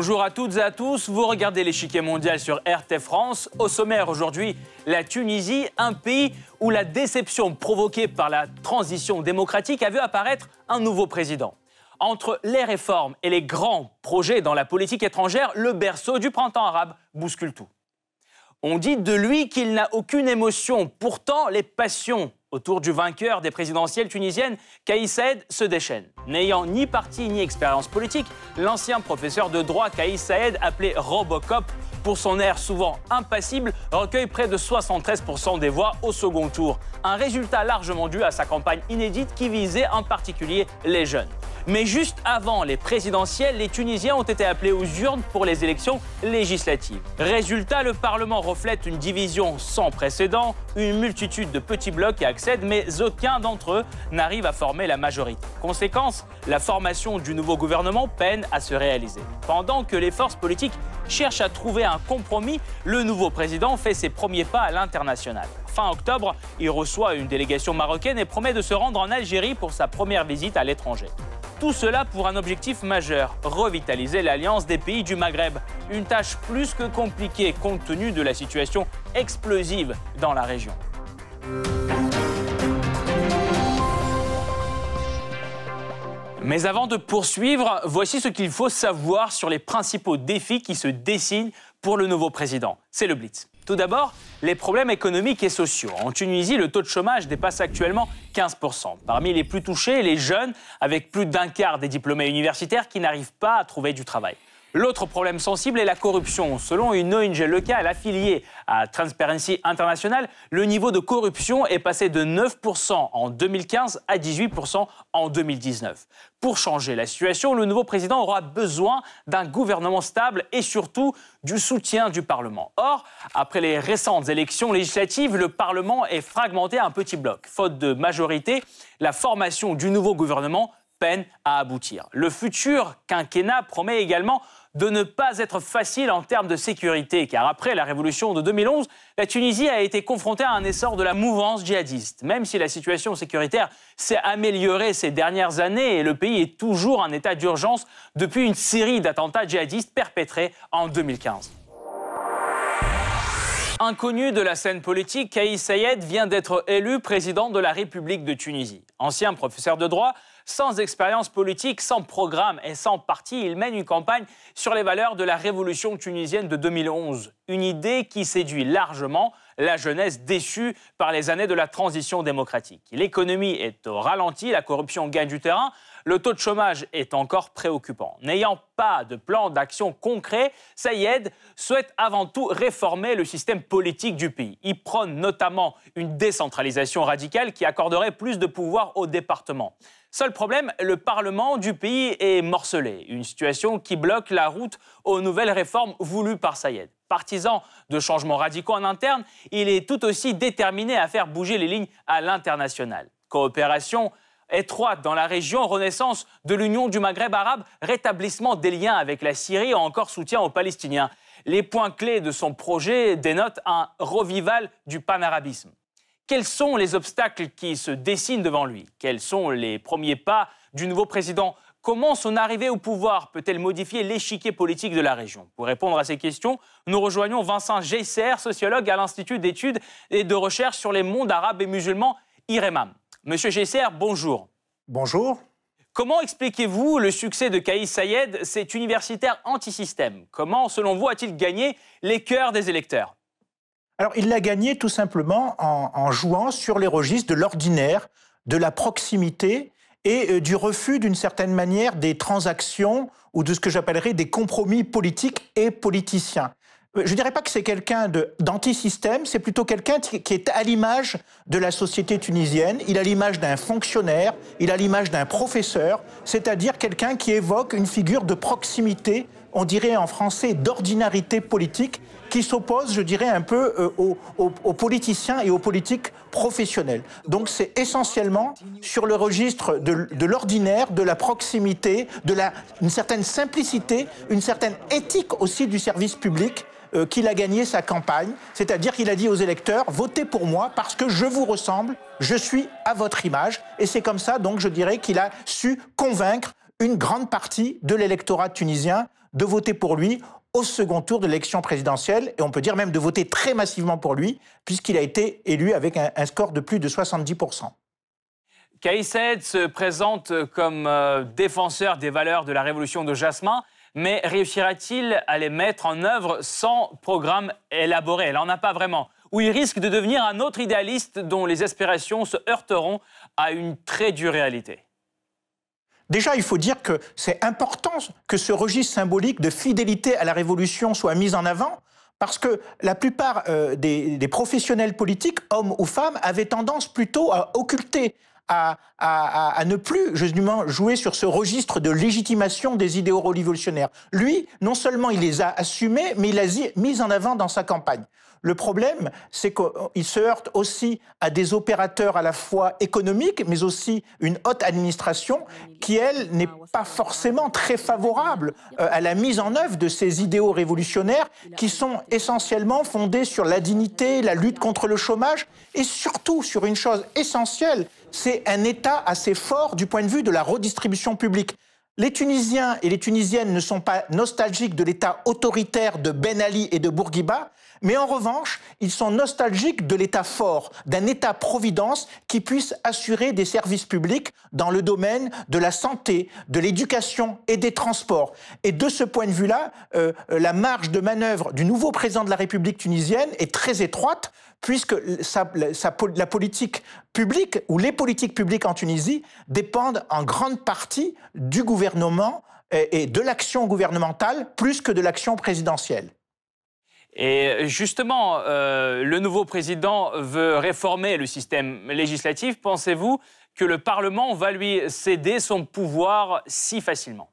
Bonjour à toutes et à tous, vous regardez l'échiquier mondial sur RT France. Au sommaire aujourd'hui, la Tunisie, un pays où la déception provoquée par la transition démocratique a vu apparaître un nouveau président. Entre les réformes et les grands projets dans la politique étrangère, le berceau du printemps arabe bouscule tout. On dit de lui qu'il n'a aucune émotion. Pourtant, les passions autour du vainqueur des présidentielles tunisiennes, Kaïs Saed, se déchaînent. N'ayant ni parti ni expérience politique, l'ancien professeur de droit Kaïs Saed, appelé Robocop pour son air souvent impassible, recueille près de 73% des voix au second tour. Un résultat largement dû à sa campagne inédite qui visait en particulier les jeunes. Mais juste avant les présidentielles, les Tunisiens ont été appelés aux urnes pour les élections législatives. Résultat, le Parlement reflète une division sans précédent, une multitude de petits blocs y accèdent, mais aucun d'entre eux n'arrive à former la majorité. Conséquence, la formation du nouveau gouvernement peine à se réaliser. Pendant que les forces politiques cherchent à trouver un compromis, le nouveau président fait ses premiers pas à l'international. Fin octobre, il reçoit une délégation marocaine et promet de se rendre en Algérie pour sa première visite à l'étranger. Tout cela pour un objectif majeur, revitaliser l'alliance des pays du Maghreb. Une tâche plus que compliquée compte tenu de la situation explosive dans la région. Mais avant de poursuivre, voici ce qu'il faut savoir sur les principaux défis qui se dessinent pour le nouveau président. C'est le Blitz. Tout d'abord, les problèmes économiques et sociaux. En Tunisie, le taux de chômage dépasse actuellement 15%. Parmi les plus touchés, les jeunes, avec plus d'un quart des diplômés universitaires qui n'arrivent pas à trouver du travail. L'autre problème sensible est la corruption. Selon une ONG locale affiliée à Transparency International, le niveau de corruption est passé de 9% en 2015 à 18% en 2019. Pour changer la situation, le nouveau président aura besoin d'un gouvernement stable et surtout du soutien du Parlement. Or, après les récentes élections législatives, le Parlement est fragmenté à un petit bloc. Faute de majorité, la formation du nouveau gouvernement peine à aboutir. Le futur quinquennat promet également de ne pas être facile en termes de sécurité, car après la révolution de 2011, la Tunisie a été confrontée à un essor de la mouvance djihadiste. Même si la situation sécuritaire s'est améliorée ces dernières années et le pays est toujours en état d'urgence depuis une série d'attentats djihadistes perpétrés en 2015. Inconnu de la scène politique, Kaïs Sayed vient d'être élu président de la République de Tunisie. Ancien professeur de droit, sans expérience politique, sans programme et sans parti, il mène une campagne sur les valeurs de la révolution tunisienne de 2011. Une idée qui séduit largement la jeunesse déçue par les années de la transition démocratique. L'économie est au ralenti, la corruption gagne du terrain, le taux de chômage est encore préoccupant. N'ayant pas de plan d'action concret, Sayed souhaite avant tout réformer le système politique du pays. Il prône notamment une décentralisation radicale qui accorderait plus de pouvoir aux départements. Seul problème, le Parlement du pays est morcelé, une situation qui bloque la route aux nouvelles réformes voulues par Sayed. Partisan de changements radicaux en interne, il est tout aussi déterminé à faire bouger les lignes à l'international. Coopération étroite dans la région, renaissance de l'Union du Maghreb arabe, rétablissement des liens avec la Syrie encore soutien aux Palestiniens. Les points clés de son projet dénotent un revival du panarabisme. Quels sont les obstacles qui se dessinent devant lui? Quels sont les premiers pas du nouveau président? Comment son arrivée au pouvoir peut-elle modifier l'échiquier politique de la région? Pour répondre à ces questions, nous rejoignons Vincent Geisser, sociologue à l'Institut d'études et de recherche sur les mondes arabes et musulmans, IREMAM. Monsieur Geisser, bonjour. Bonjour. Comment expliquez-vous le succès de Kaïs Sayed, cet universitaire anti-système? Comment, selon vous, a-t-il gagné les cœurs des électeurs? Alors, il l'a gagné tout simplement en, jouant sur les registres de l'ordinaire, de la proximité et euh, du refus, d'une certaine manière, des transactions ou de ce que j'appellerais des compromis politiques et politiciens. Euh, je ne dirais pas que c'est quelqu'un d'anti-système, c'est plutôt quelqu'un qui est à l'image de la société tunisienne. Il a l'image d'un fonctionnaire, il a l'image d'un professeur, c'est-à-dire quelqu'un qui évoque une figure de proximité, on dirait en français d'ordinarité politique, qui s'oppose, je dirais, un peu euh, aux, politiciens et aux politiques professionnels. Donc c'est essentiellement sur le registre de, l'ordinaire, de la proximité, de la, une certaine simplicité, une certaine éthique aussi du service public euh, qu'il a gagné sa campagne. C'est-à-dire qu'il a dit aux électeurs, votez pour moi parce que je vous ressemble, je suis à votre image. Et c'est comme ça, donc, je dirais qu'il a su convaincre une grande partie de l'électorat tunisien de voter pour lui au second tour de l'élection présidentielle, et on peut dire même de voter très massivement pour lui, puisqu'il a été élu avec un, score de plus de 70%. Kais se présente comme euh, défenseur des valeurs de la révolution de Jasmin, mais réussira-t-il à les mettre en œuvre sans programme élaboré? Elle n'en a pas vraiment. Ou il risque de devenir un autre idéaliste dont les aspirations se heurteront à une très dure réalité? Déjà, il faut dire que c'est important que ce registre symbolique de fidélité à la Révolution soit mis en avant, parce que la plupart euh, des, des, professionnels politiques, hommes ou femmes, avaient tendance plutôt à occulter à, ne plus justement jouer sur ce registre de légitimation des idéaux révolutionnaires. Lui, non seulement il les a assumés, mais il les a mis en avant dans sa campagne. Le problème, c'est qu'il se heurte aussi à des opérateurs à la fois économiques, mais aussi une haute administration qui, elle, n'est pas forcément très favorable euh, à la mise en œuvre de ces idéaux révolutionnaires qui sont essentiellement fondés sur la dignité, la lutte contre le chômage et surtout sur une chose essentielle, c'est un État assez fort du point de vue de la redistribution publique. Les Tunisiens et les Tunisiennes ne sont pas nostalgiques de l'État autoritaire de Ben Ali et de Bourguiba, mais en revanche, ils sont nostalgiques de l'État fort, d'un État-providence qui puisse assurer des services publics dans le domaine de la santé, de l'éducation et des transports. Et de ce point de vue-là, euh, la marge de manœuvre du nouveau président de la République tunisienne est très étroite, puisque la politique publique ou les politiques publiques en Tunisie dépendent en grande partie du gouvernement et de l'action gouvernementale plus que de l'action présidentielle. Et justement, euh, le nouveau président veut réformer le système législatif. Pensez-vous que le Parlement va lui céder son pouvoir si facilement?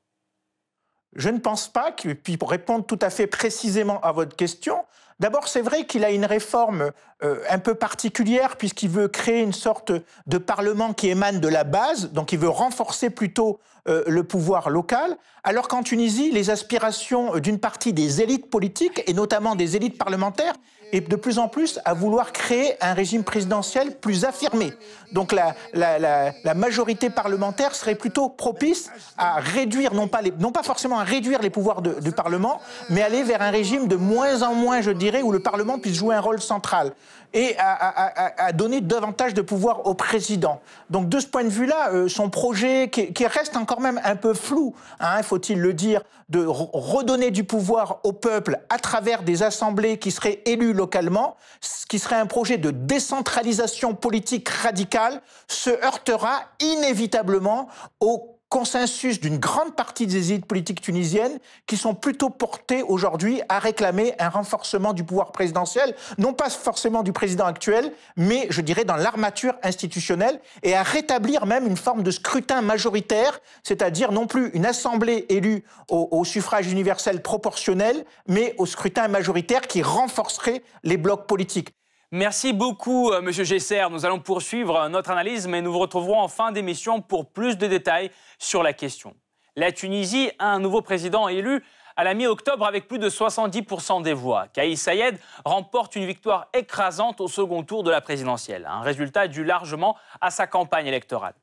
Je ne pense pas. Puis pour répondre tout à fait précisément à votre question, D'abord, c'est vrai qu'il a une réforme euh, un peu particulière puisqu'il veut créer une sorte de parlement qui émane de la base, donc il veut renforcer plutôt euh, le pouvoir local, alors qu'en Tunisie, les aspirations d'une partie des élites politiques, et notamment des élites parlementaires, et de plus en plus à vouloir créer un régime présidentiel plus affirmé. Donc la, majorité parlementaire serait plutôt propice à réduire, non pas, non pas forcément à réduire les pouvoirs du Parlement, mais aller vers un régime de moins en moins, je dirais, où le Parlement puisse jouer un rôle central et à, donner davantage de pouvoir au président. Donc de ce point de vue-là, euh, son projet, qui, reste encore même un peu flou, hein, faut-il le dire, de redonner du pouvoir au peuple à travers des assemblées qui seraient élues localement, ce qui serait un projet de décentralisation politique radicale, se heurtera inévitablement au consensus d'une grande partie des élites politiques tunisiennes qui sont plutôt portées aujourd'hui à réclamer un renforcement du pouvoir présidentiel, non pas forcément du président actuel, mais je dirais dans l'armature institutionnelle, et à rétablir même une forme de scrutin majoritaire, c'est-à-dire non plus une assemblée élue au, au suffrage universel proportionnel, mais au scrutin majoritaire qui renforcerait les blocs politiques. Merci beaucoup, euh, Monsieur Gesser. Nous allons poursuivre notre analyse, mais nous vous retrouverons en fin d'émission pour plus de détails sur la question. La Tunisie a un nouveau président élu à la mi-octobre avec plus de 70% des voix. Kaïs Sayed remporte une victoire écrasante au second tour de la présidentielle, un résultat dû largement à sa campagne électorale.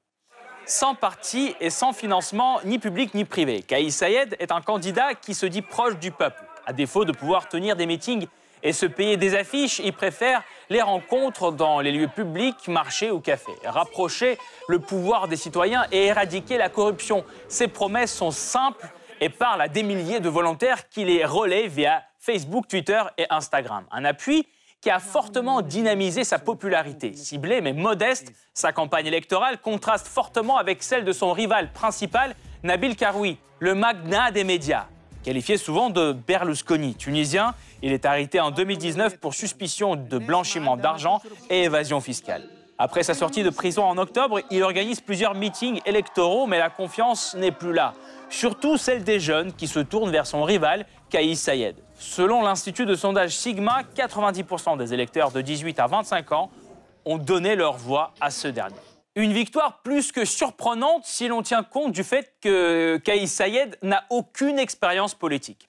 Sans parti et sans financement ni public ni privé, Kaïs Sayed est un candidat qui se dit proche du peuple. À défaut de pouvoir tenir des meetings et se payer des affiches, il préfère les rencontres dans les lieux publics, marchés ou cafés. Rapprocher le pouvoir des citoyens et éradiquer la corruption. Ces promesses sont simples et parlent à des milliers de volontaires qui les relaient via Facebook, Twitter et Instagram. Un appui qui a fortement dynamisé sa popularité. Ciblée mais modeste, sa campagne électorale contraste fortement avec celle de son rival principal, Nabil Karoui, le magnat des médias. Qualifié souvent de Berlusconi tunisien, il est arrêté en 2019 pour suspicion de blanchiment d'argent et évasion fiscale. Après sa sortie de prison en octobre, il organise plusieurs meetings électoraux, mais la confiance n'est plus là. Surtout celle des jeunes qui se tournent vers son rival, Kaïs Sayed. Selon l'Institut de sondage Sigma, 90% des électeurs de 18 à 25 ans ont donné leur voix à ce dernier. Une victoire plus que surprenante si l'on tient compte du fait que Kaïs Sayed n'a aucune expérience politique.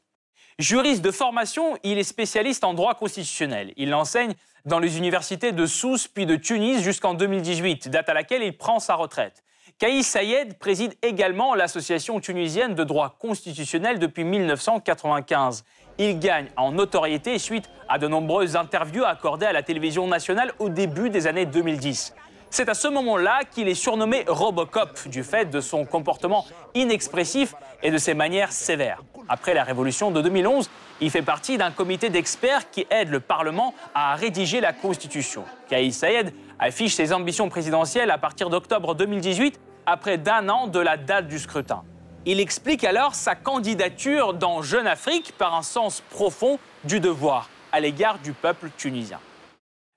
Juriste de formation, il est spécialiste en droit constitutionnel. Il enseigne dans les universités de Sousse puis de Tunis jusqu'en 2018, date à laquelle il prend sa retraite. Kaïs Sayed préside également l'association tunisienne de droit constitutionnel depuis 1995. Il gagne en notoriété suite à de nombreuses interviews accordées à la télévision nationale au début des années 2010. C'est à ce moment-là qu'il est surnommé Robocop du fait de son comportement inexpressif et de ses manières sévères. Après la révolution de 2011, il fait partie d'un comité d'experts qui aide le Parlement à rédiger la Constitution. Kaïs Sayed affiche ses ambitions présidentielles à partir d'octobre 2018, après d'un an de la date du scrutin. Il explique alors sa candidature dans Jeune Afrique par un sens profond du devoir à l'égard du peuple tunisien.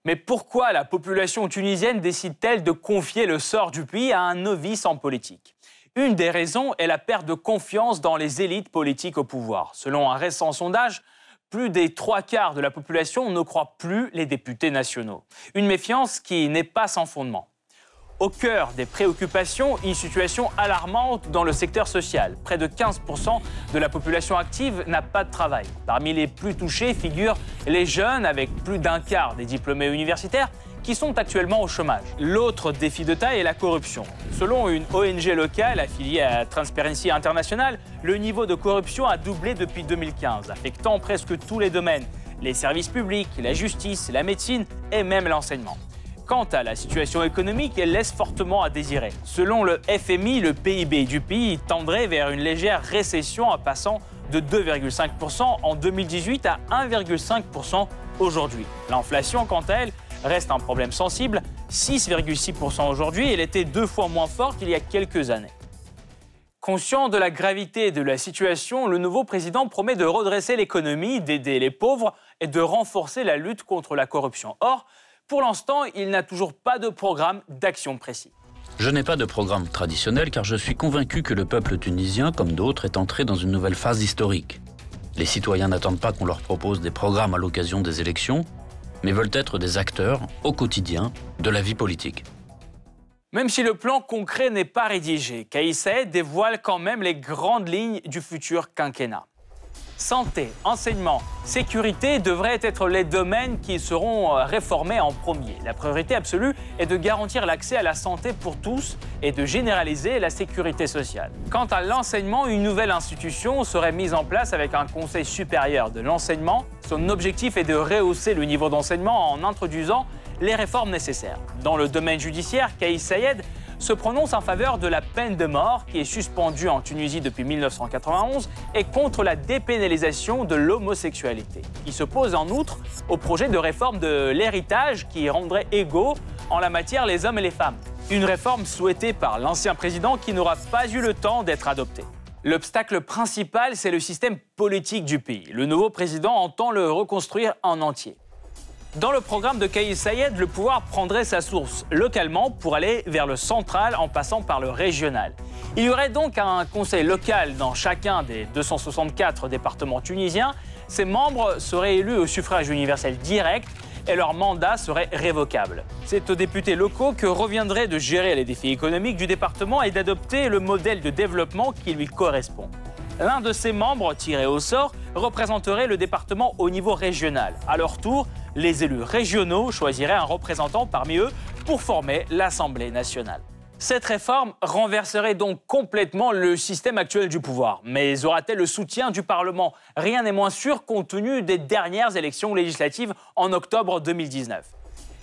Mais pourquoi la population tunisienne décide-t-elle de confier le sort du pays à un novice en politique? Une des raisons est la perte de confiance dans les élites politiques au pouvoir. Selon un récent sondage, plus des trois quarts de la population ne croient plus les députés nationaux. Une méfiance qui n'est pas sans fondement. Au cœur des préoccupations, une situation alarmante dans le secteur social. Près de 15% de la population active n'a pas de travail. Parmi les plus touchés figurent les jeunes avec plus d'un quart des diplômés universitaires qui sont actuellement au chômage. L'autre défi de taille est la corruption. Selon une ONG locale affiliée à Transparency International, le niveau de corruption a doublé depuis 2015, affectant presque tous les domaines, les services publics, la justice, la médecine et même l'enseignement. Quant à la situation économique, elle laisse fortement à désirer. Selon le FMI, le PIB du pays tendrait vers une légère récession en passant de 2,5% en 2018 à 1,5% aujourd'hui. L'inflation, quant à elle, reste un problème sensible, 6,6% aujourd'hui, elle était deux fois moins forte qu'il y a quelques années. Conscient de la gravité de la situation, le nouveau président promet de redresser l'économie, d'aider les pauvres et de renforcer la lutte contre la corruption. Or, pour l'instant, il n'a toujours pas de programme d'action précis. Je n'ai pas de programme traditionnel car je suis convaincu que le peuple tunisien, comme d'autres, est entré dans une nouvelle phase historique. Les citoyens n'attendent pas qu'on leur propose des programmes à l'occasion des élections, mais veulent être des acteurs au quotidien de la vie politique. Même si le plan concret n'est pas rédigé, Kaïs dévoile quand même les grandes lignes du futur quinquennat. Santé, enseignement, sécurité devraient être les domaines qui seront euh, réformés en premier. La priorité absolue est de garantir l'accès à la santé pour tous et de généraliser la sécurité sociale. Quant à l'enseignement, une nouvelle institution serait mise en place avec un conseil supérieur de l'enseignement. Son objectif est de rehausser le niveau d'enseignement en introduisant les réformes nécessaires. Dans le domaine judiciaire, Kaïs Sayed se prononce en faveur de la peine de mort qui est suspendue en Tunisie depuis 1991 et contre la dépénalisation de l'homosexualité. Il s'oppose en outre au projet de réforme de l'héritage qui rendrait égaux en la matière les hommes et les femmes. Une réforme souhaitée par l'ancien président qui n'aura pas eu le temps d'être adoptée. L'obstacle principal, c'est le système politique du pays. Le nouveau président entend le reconstruire en entier. Dans le programme de Kaïs Sayed, le pouvoir prendrait sa source localement pour aller vers le central en passant par le régional. Il y aurait donc un conseil local dans chacun des 264 départements tunisiens. Ses membres seraient élus au suffrage universel direct et leur mandat serait révocable. C'est aux députés locaux que reviendrait de gérer les défis économiques du département et d'adopter le modèle de développement qui lui correspond. L'un de ses membres, tiré au sort, représenterait le département au niveau régional. À leur tour, les élus régionaux choisiraient un représentant parmi eux pour former l'Assemblée nationale. Cette réforme renverserait donc complètement le système actuel du pouvoir. Mais aura-t-elle le soutien du Parlement? Rien n'est moins sûr compte tenu des dernières élections législatives en octobre 2019.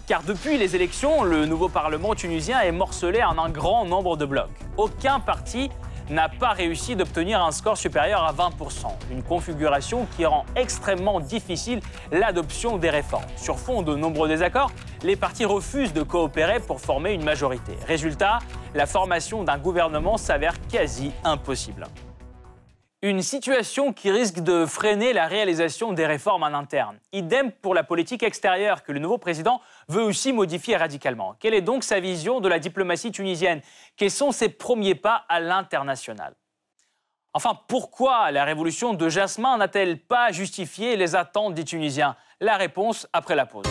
Car depuis les élections, le nouveau Parlement tunisien est morcelé en un grand nombre de blocs. Aucun parti n'a pas réussi d'obtenir un score supérieur à 20%, une configuration qui rend extrêmement difficile l'adoption des réformes. Sur fond de nombreux désaccords, les partis refusent de coopérer pour former une majorité. Résultat, la formation d'un gouvernement s'avère quasi impossible. Une situation qui risque de freiner la réalisation des réformes en interne. Idem pour la politique extérieure que le nouveau président veut aussi modifier radicalement. Quelle est donc sa vision de la diplomatie tunisienne? Quels sont ses premiers pas à l'international? Enfin, pourquoi la révolution de Jasmin n'a-t-elle pas justifié les attentes des Tunisiens? La réponse après la pause.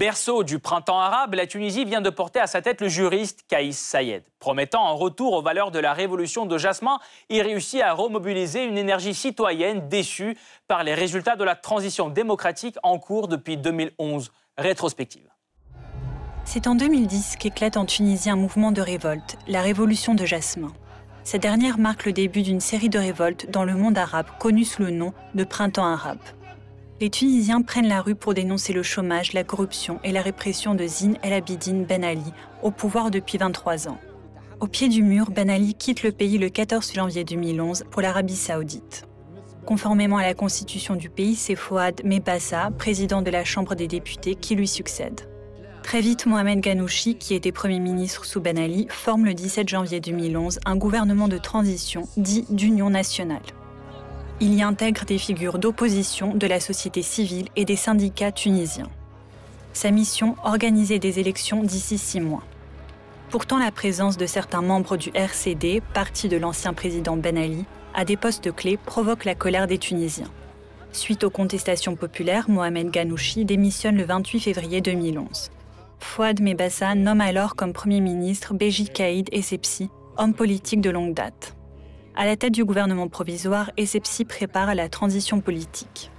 Berceau du printemps arabe, la Tunisie vient de porter à sa tête le juriste Kaïs Sayed. Promettant un retour aux valeurs de la révolution de Jasmin, il réussit à remobiliser une énergie citoyenne déçue par les résultats de la transition démocratique en cours depuis 2011. Rétrospective. C'est en 2010 qu'éclate en Tunisie un mouvement de révolte, la révolution de Jasmin. Cette dernière marque le début d'une série de révoltes dans le monde arabe connu sous le nom de printemps arabe les Tunisiens prennent la rue pour dénoncer le chômage, la corruption et la répression de Zine El Abidine Ben Ali, au pouvoir depuis 23 ans. Au pied du mur, Ben Ali quitte le pays le 14 janvier 2011 pour l'Arabie saoudite. Conformément à la constitution du pays, c'est Fouad Mebassa, président de la Chambre des députés, qui lui succède. Très vite, Mohamed Ghanouchi, qui était Premier ministre sous Ben Ali, forme le 17 janvier 2011 un gouvernement de transition dit d'union nationale. Il y intègre des figures d'opposition de la société civile et des syndicats tunisiens. Sa mission, organiser des élections d'ici six mois. Pourtant, la présence de certains membres du RCD, parti de l'ancien président Ben Ali, à des postes clés provoque la colère des Tunisiens. Suite aux contestations populaires, Mohamed Ghanouchi démissionne le 28 février 2011. Fouad Mebassa nomme alors comme Premier ministre Béji Kaïd Essebsi, homme politique de longue date. À la tête du gouvernement provisoire, Essebsi prépare la transition politique.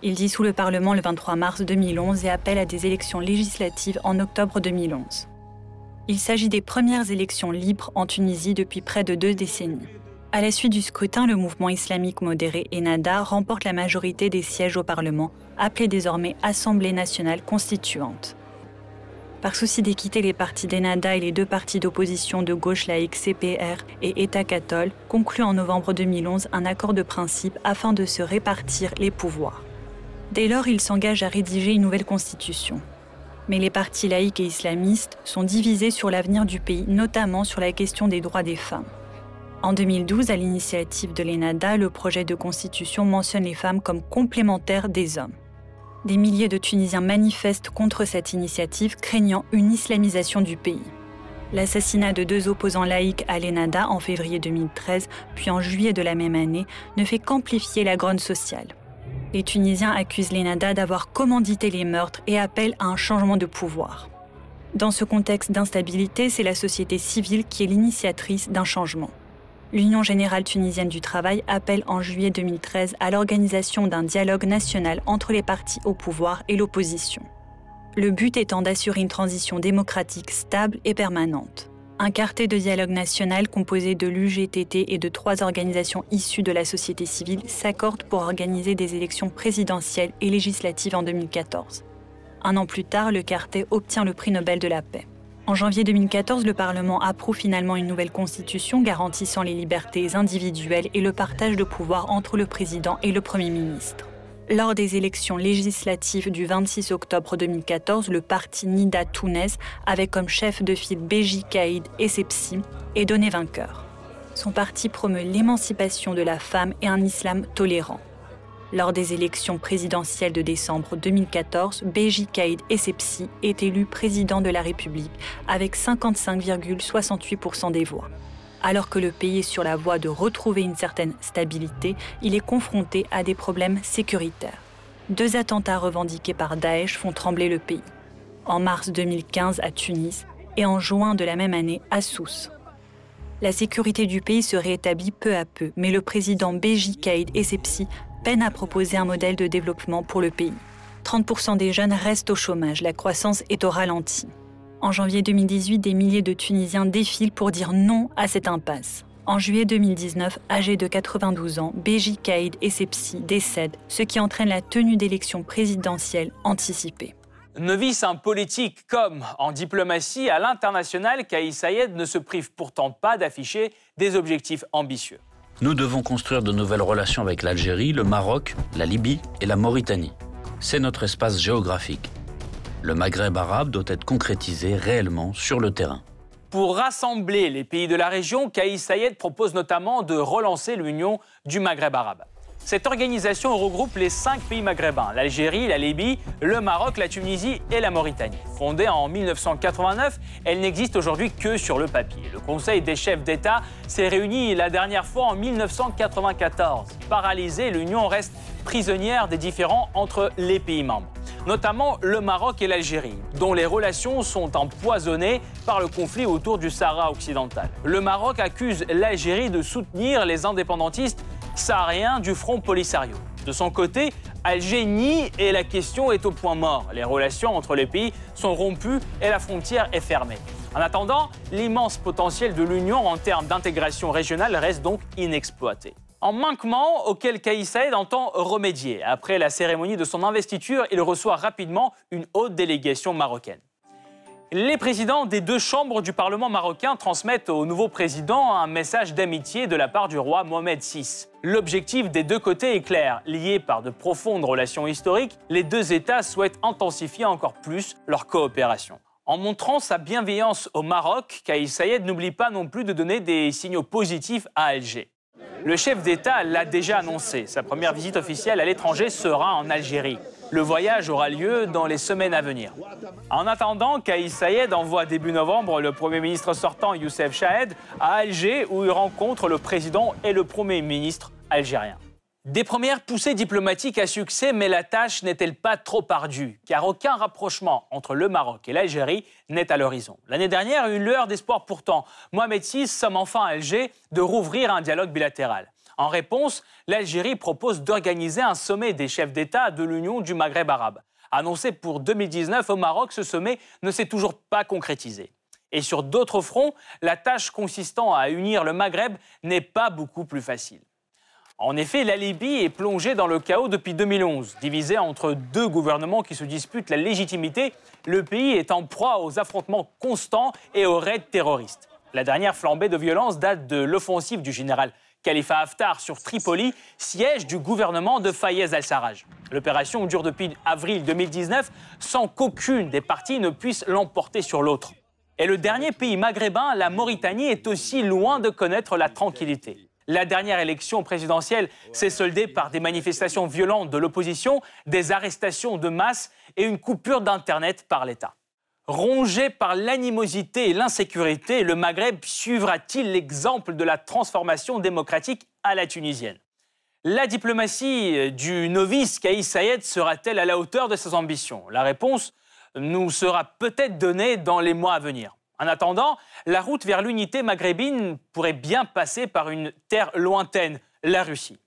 Il dissout le Parlement le 23 mars 2011 et appelle à des élections législatives en octobre 2011. Il s'agit des premières élections libres en Tunisie depuis près de deux décennies. À la suite du scrutin, le mouvement islamique modéré Ennahda remporte la majorité des sièges au Parlement, appelé désormais Assemblée nationale constituante. Par souci d'équité, les partis d'Enada et les deux partis d'opposition de gauche laïque CPR et État catholique concluent en novembre 2011 un accord de principe afin de se répartir les pouvoirs. Dès lors, ils s'engagent à rédiger une nouvelle constitution. Mais les partis laïcs et islamistes sont divisés sur l'avenir du pays, notamment sur la question des droits des femmes. En 2012, à l'initiative de l'ENADA, le projet de constitution mentionne les femmes comme complémentaires des hommes des milliers de Tunisiens manifestent contre cette initiative, craignant une islamisation du pays. L'assassinat de deux opposants laïcs à l'Enada en février 2013, puis en juillet de la même année, ne fait qu'amplifier la grogne sociale. Les Tunisiens accusent l'Enada d'avoir commandité les meurtres et appellent à un changement de pouvoir. Dans ce contexte d'instabilité, c'est la société civile qui est l'initiatrice d'un changement l'Union générale tunisienne du travail appelle en juillet 2013 à l'organisation d'un dialogue national entre les partis au pouvoir et l'opposition. Le but étant d'assurer une transition démocratique stable et permanente. Un quartet de dialogue national composé de l'UGTT et de trois organisations issues de la société civile s'accorde pour organiser des élections présidentielles et législatives en 2014. Un an plus tard, le quartet obtient le prix Nobel de la paix. En janvier 2014, le Parlement approuve finalement une nouvelle constitution garantissant les libertés individuelles et le partage de pouvoir entre le président et le Premier ministre. Lors des élections législatives du 26 octobre 2014, le parti Nida Tounes, avec comme chef de file Béji Kaïd Essebsi, est donné vainqueur. Son parti promeut l'émancipation de la femme et un islam tolérant. Lors des élections présidentielles de décembre 2014, Béji Kaïd Essebsi est élu président de la République avec 55,68% des voix. Alors que le pays est sur la voie de retrouver une certaine stabilité, il est confronté à des problèmes sécuritaires. Deux attentats revendiqués par Daesh font trembler le pays. En mars 2015 à Tunis et en juin de la même année à Sousse. La sécurité du pays se rétablit peu à peu, mais le président Béji Kaïd Essebsi peine à proposer un modèle de développement pour le pays. 30% des jeunes restent au chômage, la croissance est au ralenti. En janvier 2018, des milliers de Tunisiens défilent pour dire non à cette impasse. En juillet 2019, âgé de 92 ans, Béji Kaïd Essebsi décède, ce qui entraîne la tenue d'élections présidentielles anticipées. Novice en politique comme en diplomatie à l'international, Kaïs Sayed ne se prive pourtant pas d'afficher des objectifs ambitieux. Nous devons construire de nouvelles relations avec l'Algérie, le Maroc, la Libye et la Mauritanie. C'est notre espace géographique. Le Maghreb arabe doit être concrétisé réellement sur le terrain. Pour rassembler les pays de la région, Kaïs Sayed propose notamment de relancer l'Union du Maghreb arabe. Cette organisation regroupe les cinq pays maghrébins, l'Algérie, la Libye, le Maroc, la Tunisie et la Mauritanie. Fondée en 1989, elle n'existe aujourd'hui que sur le papier. Le Conseil des chefs d'État s'est réuni la dernière fois en 1994. Paralysée, l'Union reste prisonnière des différends entre les pays membres. notamment le Maroc et l'Algérie, dont les relations sont empoisonnées par le conflit autour du Sahara occidental. Le Maroc accuse l'Algérie de soutenir les indépendantistes sahariens du Front Polisario. De son côté, Alger et la question est au point mort. Les relations entre les pays sont rompues et la frontière est fermée. En attendant, l'immense potentiel de l'Union en termes d'intégration régionale reste donc inexploité. Un manquement auquel Kais entend remédier. Après la cérémonie de son investiture, il reçoit rapidement une haute délégation marocaine. Les présidents des deux chambres du Parlement marocain transmettent au nouveau président un message d'amitié de la part du roi Mohamed VI. L'objectif des deux côtés est clair. Liés par de profondes relations historiques, les deux États souhaitent intensifier encore plus leur coopération. En montrant sa bienveillance au Maroc, Kais Sayed n'oublie pas non plus de donner des signaux positifs à Alger. Le chef d'État l'a déjà annoncé. Sa première visite officielle à l'étranger sera en Algérie. Le voyage aura lieu dans les semaines à venir. En attendant, Kaïs Sayed envoie début novembre le Premier ministre sortant Youssef Chahed à Alger où il rencontre le président et le Premier ministre algérien. Des premières poussées diplomatiques à succès, mais la tâche n'est-elle pas trop ardue? Car aucun rapprochement entre le Maroc et l'Algérie n'est à l'horizon. L'année dernière, une lueur d'espoir pourtant. Mohamed VI somme enfin à Alger de rouvrir un dialogue bilatéral. En réponse, l'Algérie propose d'organiser un sommet des chefs d'État de l'Union du Maghreb arabe. Annoncé pour 2019 au Maroc, ce sommet ne s'est toujours pas concrétisé. Et sur d'autres fronts, la tâche consistant à unir le Maghreb n'est pas beaucoup plus facile. En effet, la Libye est plongée dans le chaos depuis 2011. Divisée entre deux gouvernements qui se disputent la légitimité, le pays est en proie aux affrontements constants et aux raids terroristes. La dernière flambée de violence date de l'offensive du général Khalifa Haftar sur Tripoli, siège du gouvernement de Fayez al-Sarraj. L'opération dure depuis avril 2019 sans qu'aucune des parties ne puisse l'emporter sur l'autre. Et le dernier pays maghrébin, la Mauritanie, est aussi loin de connaître la tranquillité. La dernière élection présidentielle s'est soldée par des manifestations violentes de l'opposition, des arrestations de masse et une coupure d'Internet par l'État. Rongé par l'animosité et l'insécurité, le Maghreb suivra-t-il l'exemple de la transformation démocratique à la tunisienne? La diplomatie du novice Kaïs Sayed sera-t-elle à la hauteur de ses ambitions? La réponse nous sera peut-être donnée dans les mois à venir. En attendant, la route vers l'unité maghrébine pourrait bien passer par une terre lointaine, la Russie.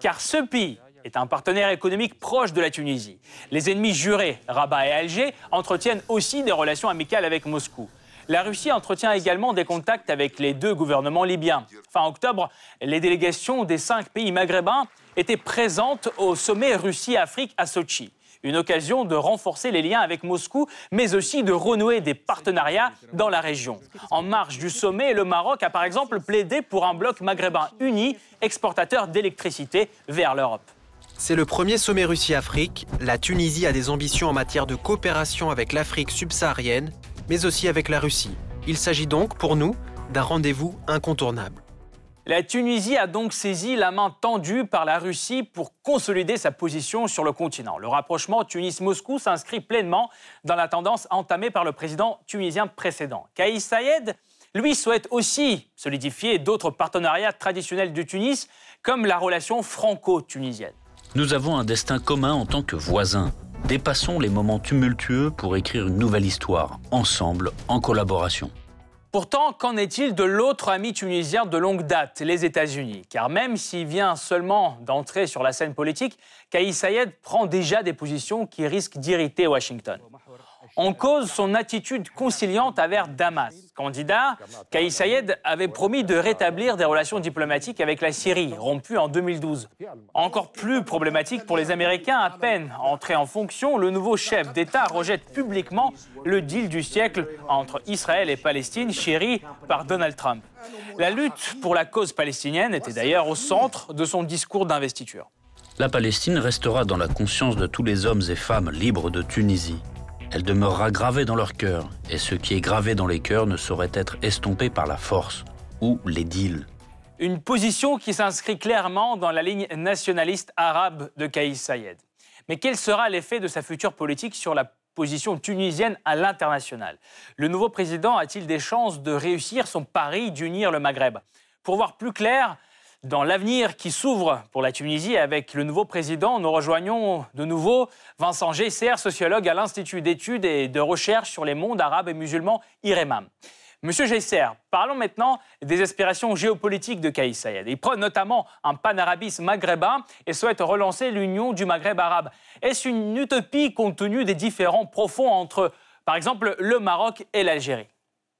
Car ce pays est un partenaire économique proche de la Tunisie. Les ennemis jurés, Rabat et Alger, entretiennent aussi des relations amicales avec Moscou. La Russie entretient également des contacts avec les deux gouvernements libyens. Fin octobre, les délégations des cinq pays maghrébins étaient présentes au sommet Russie-Afrique à Sochi. Une occasion de renforcer les liens avec Moscou, mais aussi de renouer des partenariats dans la région. En marge du sommet, le Maroc a par exemple plaidé pour un bloc maghrébin uni, exportateur d'électricité vers l'Europe. C'est le premier sommet Russie-Afrique. La Tunisie a des ambitions en matière de coopération avec l'Afrique subsaharienne, mais aussi avec la Russie. Il s'agit donc, pour nous, d'un rendez-vous incontournable. La Tunisie a donc saisi la main tendue par la Russie pour consolider sa position sur le continent. Le rapprochement Tunis-Moscou s'inscrit pleinement dans la tendance entamée par le président tunisien précédent. Kaïs Saïed, lui, souhaite aussi solidifier d'autres partenariats traditionnels de Tunis, comme la relation franco-tunisienne. Nous avons un destin commun en tant que voisins. Dépassons les moments tumultueux pour écrire une nouvelle histoire, ensemble, en collaboration. Pourtant, qu'en est-il de l'autre ami tunisien de longue date, les États-Unis? Car même s'il vient seulement d'entrer sur la scène politique, Kaïs Sayed prend déjà des positions qui risquent d'irriter Washington. En cause son attitude conciliante envers Damas. Candidat, Kais Sayed avait promis de rétablir des relations diplomatiques avec la Syrie, rompues en 2012. Encore plus problématique pour les Américains, à peine entré en fonction, le nouveau chef d'État rejette publiquement le deal du siècle entre Israël et Palestine, chéri par Donald Trump. La lutte pour la cause palestinienne était d'ailleurs au centre de son discours d'investiture. La Palestine restera dans la conscience de tous les hommes et femmes libres de Tunisie. Elle demeurera gravée dans leur cœur, et ce qui est gravé dans les cœurs ne saurait être estompé par la force ou les deals. Une position qui s'inscrit clairement dans la ligne nationaliste arabe de Kaïs Sayed. Mais quel sera l'effet de sa future politique sur la position tunisienne à l'international? Le nouveau président a-t-il des chances de réussir son pari d'unir le Maghreb? Pour voir plus clair, Dans l'avenir qui s'ouvre pour la Tunisie avec le nouveau président, nous rejoignons de nouveau Vincent Gesser, sociologue à l'Institut d'études et de recherche sur les mondes arabes et musulmans IREMAM. Monsieur Gesser, parlons maintenant des aspirations géopolitiques de Kais Sayed. Il prône notamment un panarabisme maghrébin et souhaite relancer l'union du Maghreb arabe. Est-ce une utopie compte tenu des différends profonds entre, par exemple, le Maroc et l'Algérie?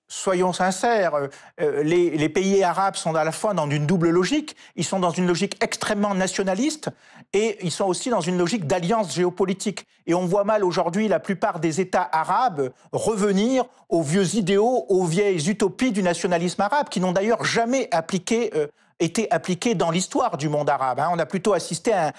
Soyons sincères, euh, euh, les, pays arabes sont à la fois dans une double logique. Ils sont dans une logique extrêmement nationaliste et ils sont aussi dans une logique d'alliance géopolitique. Et on voit mal aujourd'hui la plupart des États arabes revenir aux vieux idéaux, aux vieilles utopies du nationalisme arabe, qui n'ont d'ailleurs jamais appliqué euh, été appliqué dans l'histoire du monde arabe. Hein. On a plutôt assisté à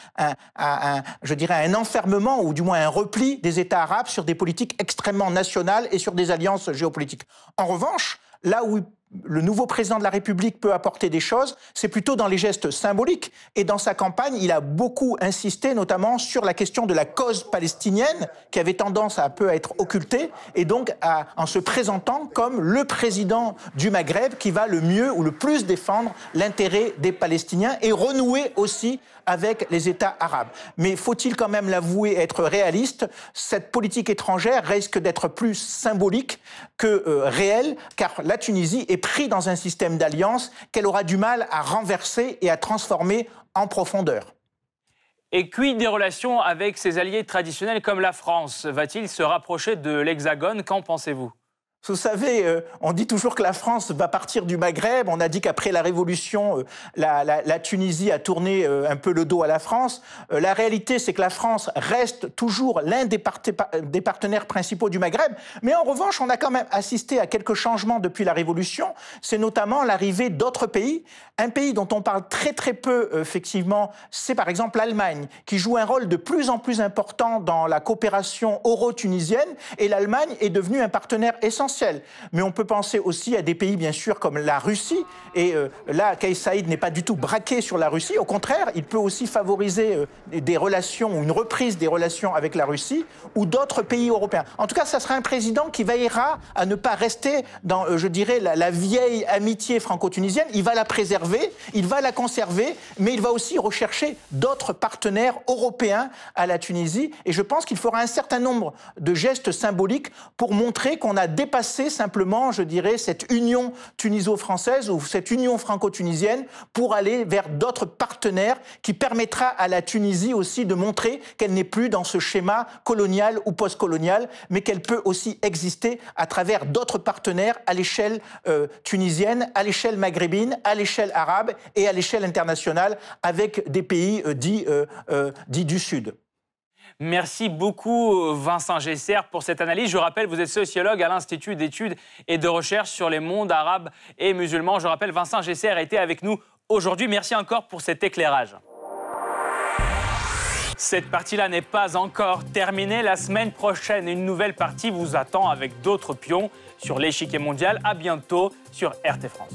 un, je dirais, un enfermement ou du moins un repli des États arabes sur des politiques extrêmement nationales et sur des alliances géopolitiques. En revanche, là où le nouveau président de la République peut apporter des choses, c'est plutôt dans les gestes symboliques. Et dans sa campagne, il a beaucoup insisté, notamment sur la question de la cause palestinienne, qui avait tendance à peu être occultée, et donc en se présentant comme le président du Maghreb qui va le mieux ou le plus défendre l'intérêt des Palestiniens et renouer aussi avec les États arabes. Mais faut-il quand même l'avouer, être réaliste, cette politique étrangère risque d'être plus symbolique que euh, réelle, car la Tunisie est prise dans un système d'alliance qu'elle aura du mal à renverser et à transformer en profondeur. Et quid des relations avec ses alliés traditionnels comme la France Va-t-il se rapprocher de l'Hexagone? Qu'en pensez-vous? Vous savez, euh, on dit toujours que la France va partir du Maghreb. On a dit qu'après la Révolution, euh, la, Tunisie a tourné euh, un peu le dos à la France. la réalité, c'est que la France reste toujours l'un des, des, partenaires principaux du Maghreb. Mais en revanche, on a quand même assisté à quelques changements depuis la Révolution. C'est notamment l'arrivée d'autres pays. Un pays dont on parle très très peu, effectivement, c'est par exemple l'Allemagne, qui joue un rôle de plus en plus important dans la coopération euro-tunisienne. Et l'Allemagne est devenue un partenaire essentiel mais on peut penser aussi à des pays, bien sûr, comme la Russie. Et euh, là, Kais Saïd n'est pas du tout braqué sur la Russie. Au contraire, il peut aussi favoriser euh, des relations une reprise des relations avec la Russie ou d'autres pays européens. En tout cas, ça sera un président qui veillera à ne pas rester dans, euh, je dirais, la, vieille amitié franco-tunisienne. Il va la préserver, il va la conserver, mais il va aussi rechercher d'autres partenaires européens à la Tunisie. Et je pense qu'il fera un certain nombre de gestes symboliques pour montrer qu'on a dépassé simplement, je dirais, cette union tuniso-française ou cette union franco-tunisienne pour aller vers d'autres partenaires qui permettra à la Tunisie aussi de montrer qu'elle n'est plus dans ce schéma colonial ou postcolonial, mais qu'elle peut aussi exister à travers d'autres partenaires à l'échelle euh, tunisienne, à l'échelle maghrébine, à l'échelle arabe et à l'échelle internationale avec des pays euh, euh, dits du Sud. Merci beaucoup Vincent Gesser pour cette analyse. Je rappelle, vous êtes sociologue à l'Institut d'études et de recherche sur les mondes arabes et musulmans. Je rappelle, Vincent Gesser a été avec nous aujourd'hui. Merci encore pour cet éclairage. Cette partie-là n'est pas encore terminée. La semaine prochaine, une nouvelle partie vous attend avec d'autres pions sur l'échiquier mondial. À bientôt sur RT France.